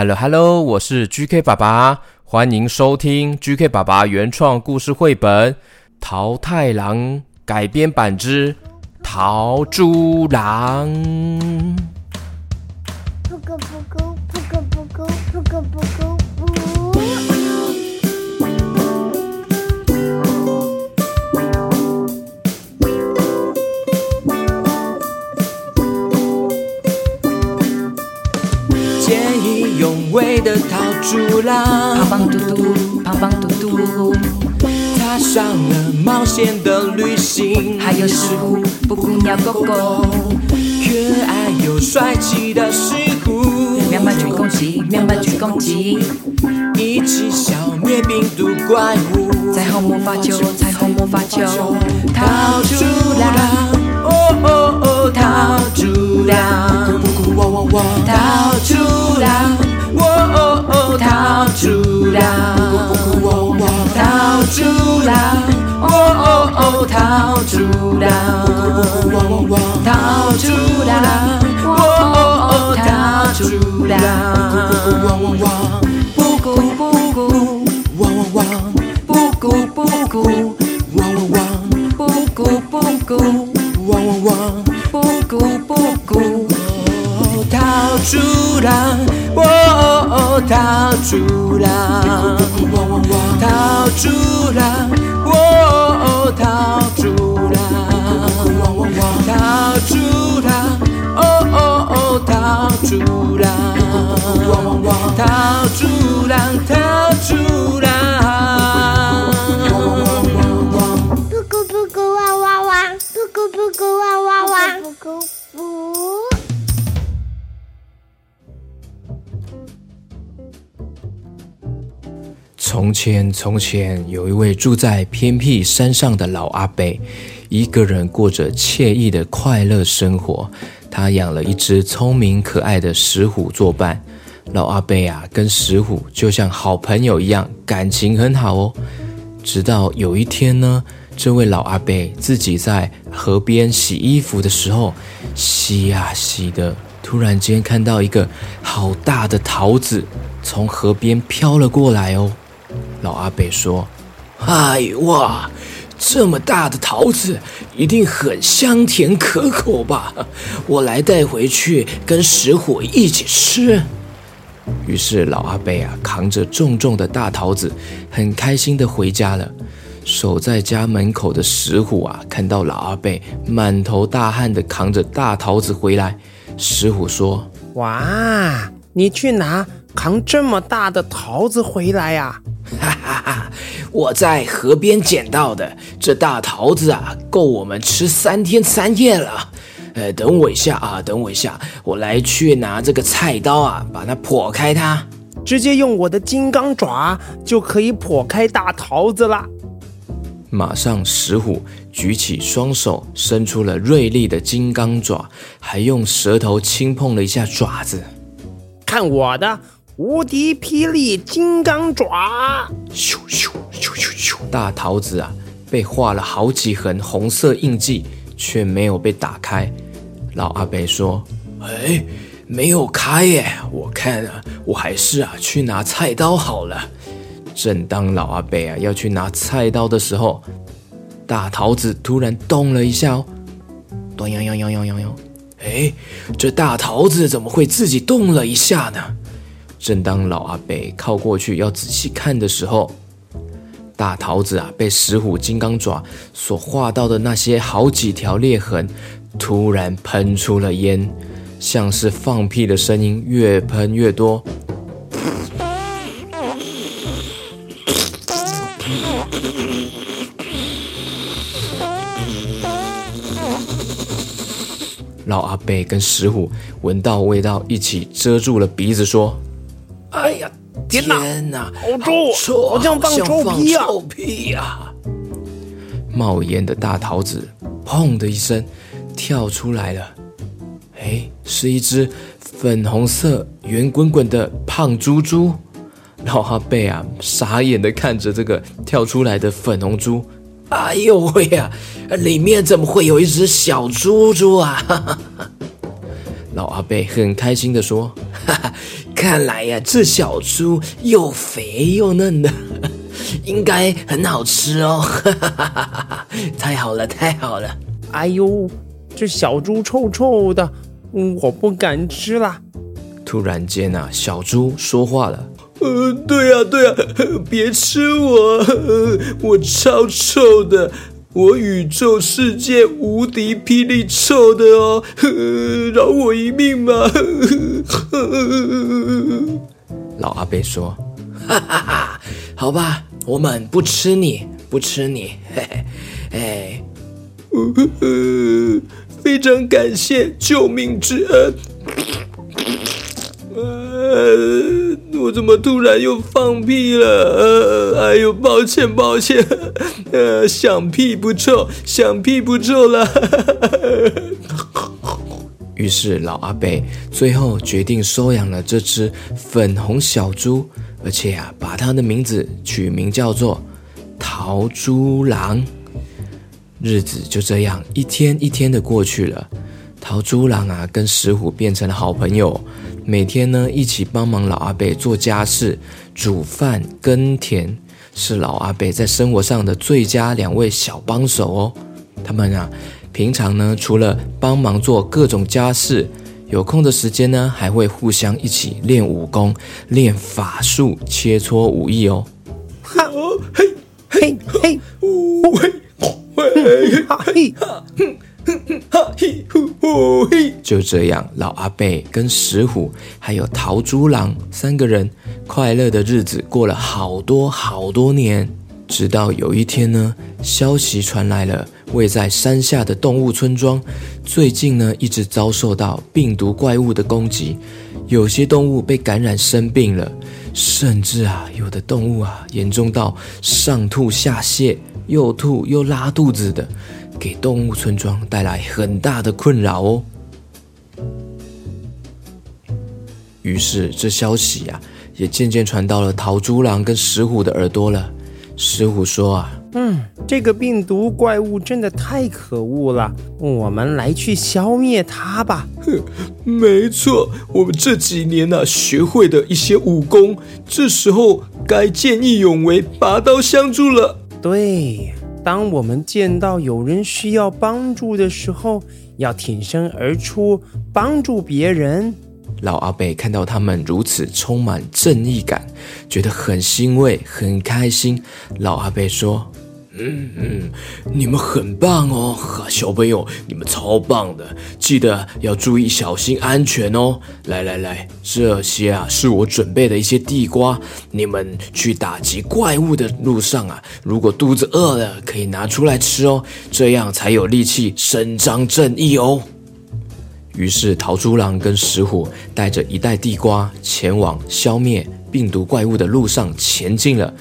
Hello Hello，我是 GK 爸爸，欢迎收听 GK 爸爸原创故事绘本《桃太郎》改编版之《桃猪郎》。不够不够勇为的逃猪郎，胖胖嘟嘟，胖胖嘟嘟，踏上了冒险的旅行。还有石虎，布谷鸟狗狗，可爱又帅气的石虎，喵喵举攻击，喵喵举攻击，一起消灭病毒怪物。彩虹魔法球，彩虹魔法球，逃猪郎，哦哦哦，桃猪郎，咕咕咕汪汪汪，桃哦哦，桃猪郎，桃猪郎，哦哦哦，桃猪郎，布谷布谷，汪汪汪，布谷布谷，汪汪汪，布谷布谷，汪汪汪，布谷布谷，桃猪郎，哦。桃猪郎，桃猪郎，哦，桃猪郎，桃猪郎，哦哦哦，桃猪郎，桃猪郎，桃猪郎。从前，从前有一位住在偏僻山上的老阿伯，一个人过着惬意的快乐生活。他养了一只聪明可爱的石虎作伴。老阿伯啊，跟石虎就像好朋友一样，感情很好哦。直到有一天呢，这位老阿伯自己在河边洗衣服的时候，洗呀洗的，突然间看到一个好大的桃子从河边飘了过来哦。老阿伯说：“哎哇，这么大的桃子，一定很香甜可口吧？我来带回去跟石虎一起吃。”于是老阿伯啊，扛着重重的大桃子，很开心的回家了。守在家门口的石虎啊，看到老阿伯满头大汗的扛着大桃子回来，石虎说：“哇，你去哪扛这么大的桃子回来呀？”哈哈哈！我在河边捡到的这大桃子啊，够我们吃三天三夜了。呃，等我一下啊，等我一下，我来去拿这个菜刀啊，把它剖开它。直接用我的金刚爪就可以剖开大桃子了。马上，石虎举起双手，伸出了锐利的金刚爪，还用舌头轻碰了一下爪子。看我的！无敌霹雳金刚爪！咻咻咻咻咻！大桃子啊，被画了好几痕红色印记，却没有被打开。老阿伯说：“哎，没有开耶！我看啊，我还是啊去拿菜刀好了。”正当老阿伯啊要去拿菜刀的时候，大桃子突然动了一下哦，咚央央央央央央！哎，这大桃子怎么会自己动了一下呢？正当老阿伯靠过去要仔细看的时候，大桃子啊被石虎金刚爪所画到的那些好几条裂痕，突然喷出了烟，像是放屁的声音越喷越多。老阿伯跟石虎闻到味道，一起遮住了鼻子说。天哪！天哪，好臭，好像放臭屁啊！臭屁啊！冒烟的大桃子，砰的一声跳出来了。哎，是一只粉红色、圆滚滚的胖猪猪。老阿贝啊，傻眼的看着这个跳出来的粉红猪。哎呦喂呀，里面怎么会有一只小猪猪啊？老阿伯很开心地说：“哈哈，看来呀，这小猪又肥又嫩的，应该很好吃哦！哈哈哈哈，太好了，太好了！哎呦，这小猪臭臭的，我不敢吃啦。”突然间啊，小猪说话了：“呃，对呀，对呀，别吃我，我超臭的。”我宇宙世界无敌霹雳臭的哦，饶我一命吧！老阿贝说：“哈哈哈，好吧，我们不吃你，不吃你，嘿嘿，哎，非常感谢救命之恩。呃，我怎么突然又放屁了？哎呦，抱歉，抱歉。”呃，想屁不臭，想屁不臭了。于是老阿伯最后决定收养了这只粉红小猪，而且啊，把它的名字取名叫做桃猪郎。日子就这样一天一天的过去了。桃猪郎啊，跟石虎变成了好朋友，每天呢一起帮忙老阿伯做家事、煮饭、耕田。是老阿伯在生活上的最佳两位小帮手哦。他们啊，平常呢，除了帮忙做各种家事，有空的时间呢，还会互相一起练武功、练法术、切磋武艺哦。哈哦嘿嘿嘿，呜嘿嘿哈嘿 就这样，老阿伯跟石虎还有桃猪郎三个人。快乐的日子过了好多好多年，直到有一天呢，消息传来了，位在山下的动物村庄，最近呢一直遭受到病毒怪物的攻击，有些动物被感染生病了，甚至啊，有的动物啊严重到上吐下泻，又吐又拉肚子的，给动物村庄带来很大的困扰哦。于是这消息呀、啊。也渐渐传到了桃猪郎跟石虎的耳朵了。石虎说：“啊，嗯，这个病毒怪物真的太可恶了，我们来去消灭它吧。”哼，没错，我们这几年呢、啊，学会的一些武功，这时候该见义勇为，拔刀相助了。对，当我们见到有人需要帮助的时候，要挺身而出，帮助别人。老阿伯看到他们如此充满正义感，觉得很欣慰，很开心。老阿伯说：“嗯嗯，你们很棒哦，小朋友，你们超棒的，记得要注意小心安全哦。来来来，这些啊是我准备的一些地瓜，你们去打击怪物的路上啊，如果肚子饿了，可以拿出来吃哦，这样才有力气伸张正义哦。”于是，桃猪郎跟石虎带着一袋地瓜，前往消灭病毒怪物的路上前进了。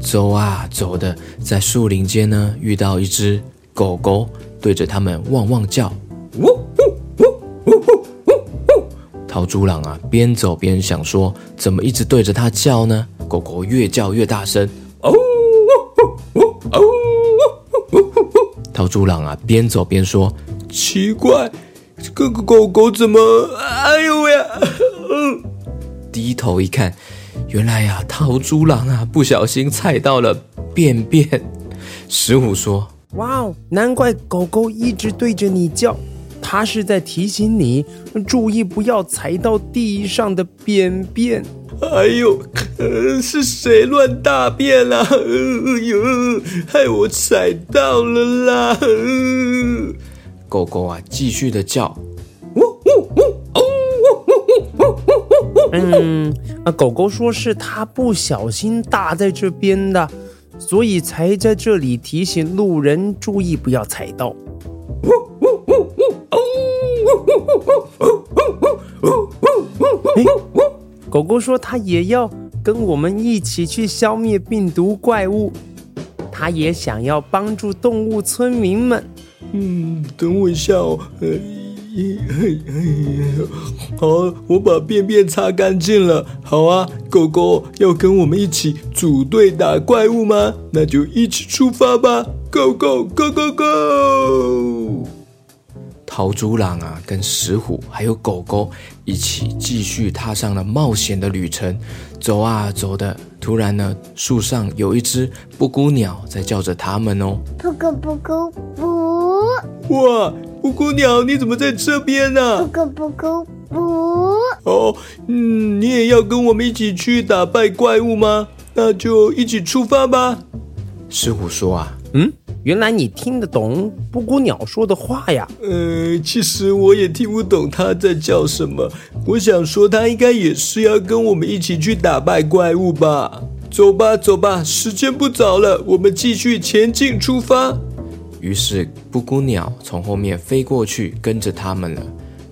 走啊走的，在树林间呢，遇到一只狗狗，对着他们汪汪叫。呜呜呜呜呜呜！桃猪郎啊，边走边想说，怎么一直对着它叫呢？狗狗越叫越大声。哦呜呜呜呜呜！桃猪郎啊，边走边说，奇怪。这个狗狗怎么？哎呦喂！嗯，低头一看，原来呀，桃猪郎啊，不小心踩到了便便。石虎说：“哇哦，难怪狗狗一直对着你叫，它是在提醒你注意不要踩到地上的便便。”哎呦，是谁乱大便啦？哎呦，害我踩到了啦！狗狗啊，继续的叫。嗯，啊，狗狗说是它不小心大在这边的，所以才在这里提醒路人注意不要踩到。哎，狗狗说它也要跟我们一起去消灭病毒怪物，它也想要帮助动物村民们。嗯，等我一下哦。好，我把便便擦干净了。好啊，狗狗要跟我们一起组队打怪物吗？那就一起出发吧！Go go go go go！桃猪狼啊，跟石虎还有狗狗一起继续踏上了冒险的旅程。走啊走的，突然呢，树上有一只布谷鸟在叫着他们哦。布谷布谷布。哇，布谷鸟，你怎么在这边呢？布谷布谷布。哦，嗯，你也要跟我们一起去打败怪物吗？那就一起出发吧。师傅说啊，嗯。原来你听得懂布谷鸟说的话呀？呃，其实我也听不懂它在叫什么。我想说，它应该也是要跟我们一起去打败怪物吧？走吧，走吧，时间不早了，我们继续前进出发。于是布谷鸟从后面飞过去，跟着他们了。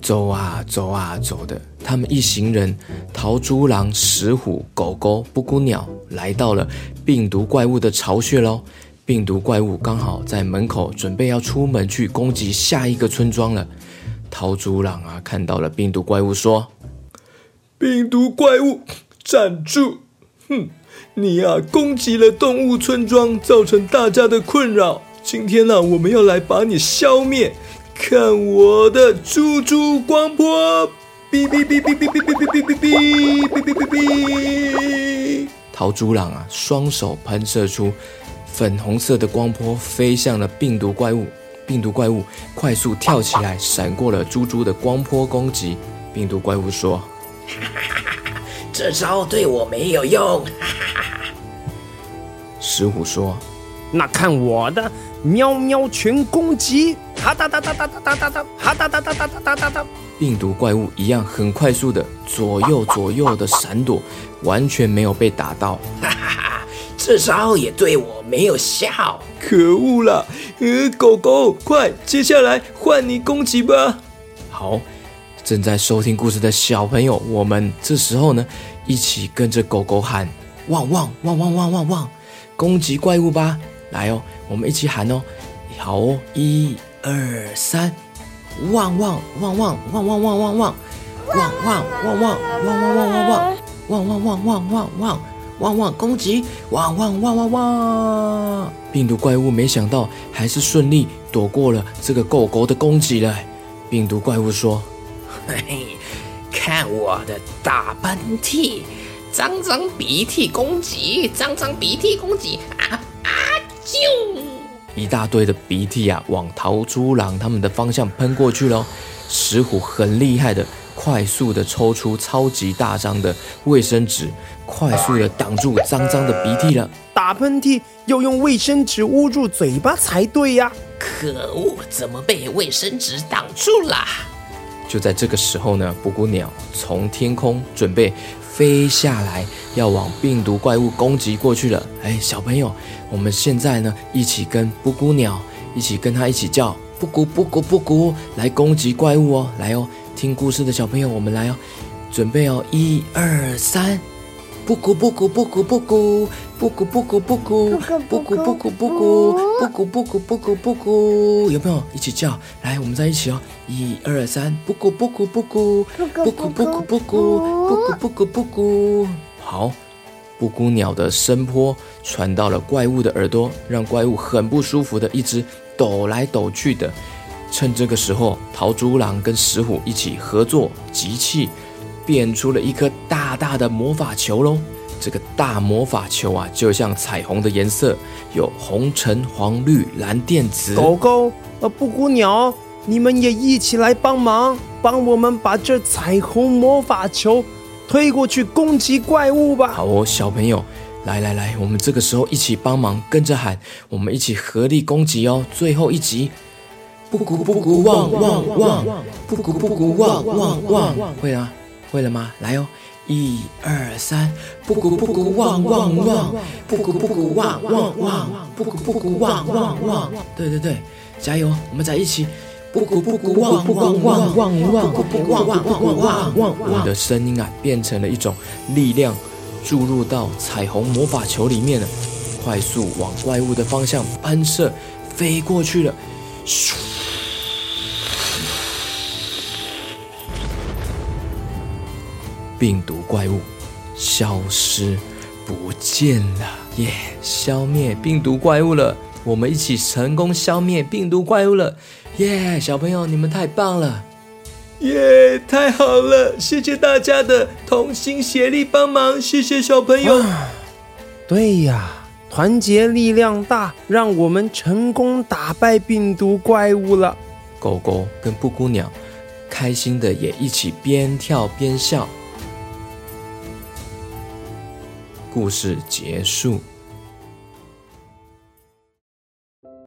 走啊，走啊，走的，他们一行人，桃猪狼、石虎、狗狗、布谷鸟，来到了病毒怪物的巢穴喽。病毒怪物刚好在门口，准备要出门去攻击下一个村庄了。桃猪狼啊，看到了病毒怪物，说：“病毒怪物，站住！哼，你、啊，攻击了动物村庄，造成大家的困扰。今天呢、啊，我们要来把你消灭。看我的猪猪光波！哔哔哔哔哔哔哔哔哔哔哔哔哔哔！桃猪狼啊，双手喷射出。粉红色的光波飞向了病毒怪物，病毒怪物快速跳起来，闪过了猪猪的光波攻击。病毒怪物说：“ 这招对我没有用。”石虎说：“那看我的喵喵拳攻击！”哈哒哒哒哒哒哒哒哒，哈哒哒哒哒哒哒哒哒。病毒怪物一样很快速的左右左右的闪躲，完全没有被打到。哈哈哈这招也对我没有效，可恶了！呃，狗狗，快，接下来换你攻击吧。好，正在收听故事的小朋友，我们这时候呢，一起跟着狗狗喊：汪汪汪汪汪汪汪，攻击怪物吧！来哦，我们一起喊哦。好哦，一二三，汪汪汪汪汪汪汪汪汪，汪汪汪汪汪汪汪汪汪汪，汪汪汪汪汪汪。汪汪攻击！汪汪汪汪汪！病毒怪物没想到还是顺利躲过了这个狗狗的攻击了。病毒怪物说：“嘿嘿，看我的大喷嚏，脏脏鼻涕攻击，脏脏鼻涕攻击！啊啾！一大堆的鼻涕啊，往桃猪狼他们的方向喷过去喽。石虎很厉害的。”快速的抽出超级大张的卫生纸，快速的挡住脏脏的鼻涕了。打喷嚏要用卫生纸捂住嘴巴才对呀！可恶，怎么被卫生纸挡住了？就在这个时候呢，布谷鸟从天空准备飞下来，要往病毒怪物攻击过去了。哎，小朋友，我们现在呢，一起跟布谷鸟一起跟它一起叫布谷布谷布谷来攻击怪物哦，来哦。听故事的小朋友，我们来哦，准备哦，一二三，布谷布谷布谷布谷布谷布谷布谷布谷布谷布谷布谷布谷布谷布谷，有没有一起叫？来，我们在一起哦，一二三，布谷布谷布谷布谷布谷布谷布谷布谷布谷。好，布谷鸟的声波传到了怪物的耳朵，让怪物很不舒服的一直抖来抖去的。趁这个时候，桃猪狼跟石虎一起合作集气，变出了一颗大大的魔法球喽。这个大魔法球啊，就像彩虹的颜色，有红、橙、黄、绿、蓝、靛、紫。狗狗，呃，布谷鸟，你们也一起来帮忙，帮我们把这彩虹魔法球推过去攻击怪物吧。好哦，小朋友，来来来，我们这个时候一起帮忙，跟着喊，我们一起合力攻击哦。最后一集。布谷布谷汪汪汪，布谷布谷汪汪汪，会了，会了吗？来哦，一二三，布谷布谷汪汪汪，布谷布谷汪汪汪，布谷布谷汪汪汪。对对对，加油！我们在一起，布谷布谷汪汪汪汪汪，的声音啊，变成了一种力量，注入到彩虹魔法球里面了，快速往怪物的方向喷射，飞过去了，咻！病毒怪物消失不见了，耶！消灭病毒怪物了。我们一起成功消灭病毒怪物了！耶，小朋友，你们太棒了！耶，太好了！谢谢大家的同心协力帮忙，谢谢小朋友。啊，对呀，团结力量大，让我们成功打败病毒怪物了。狗狗跟布谷鸟开心的也一起边跳边笑。故事结束。